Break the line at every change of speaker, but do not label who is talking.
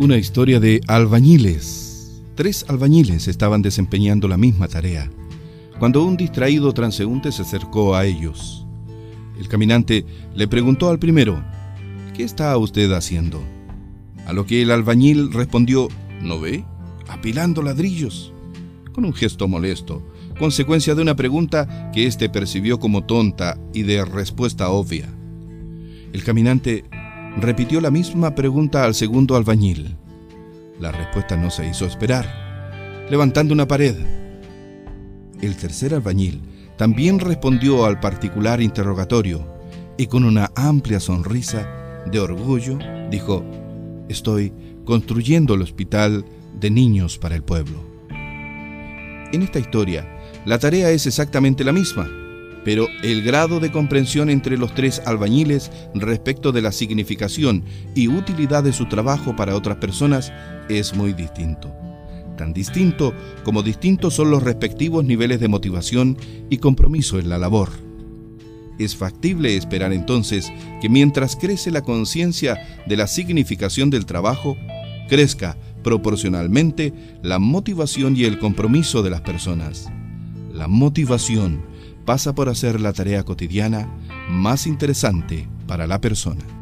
Una historia de albañiles. Tres albañiles estaban desempeñando la misma tarea, cuando un distraído transeúnte se acercó a ellos. El caminante le preguntó al primero, ¿qué está usted haciendo? A lo que el albañil respondió, ¿no ve? Apilando ladrillos. Con un gesto molesto, consecuencia de una pregunta que éste percibió como tonta y de respuesta obvia. El caminante repitió la misma pregunta al segundo albañil. La respuesta no se hizo esperar, levantando una pared. El tercer albañil también respondió al particular interrogatorio y con una amplia sonrisa de orgullo dijo, estoy construyendo el hospital de niños para el pueblo. En esta historia, la tarea es exactamente la misma pero el grado de comprensión entre los tres albañiles respecto de la significación y utilidad de su trabajo para otras personas es muy distinto. Tan distinto como distintos son los respectivos niveles de motivación y compromiso en la labor. Es factible esperar entonces que mientras crece la conciencia de la significación del trabajo, crezca proporcionalmente la motivación y el compromiso de las personas. La motivación pasa por hacer la tarea cotidiana más interesante para la persona.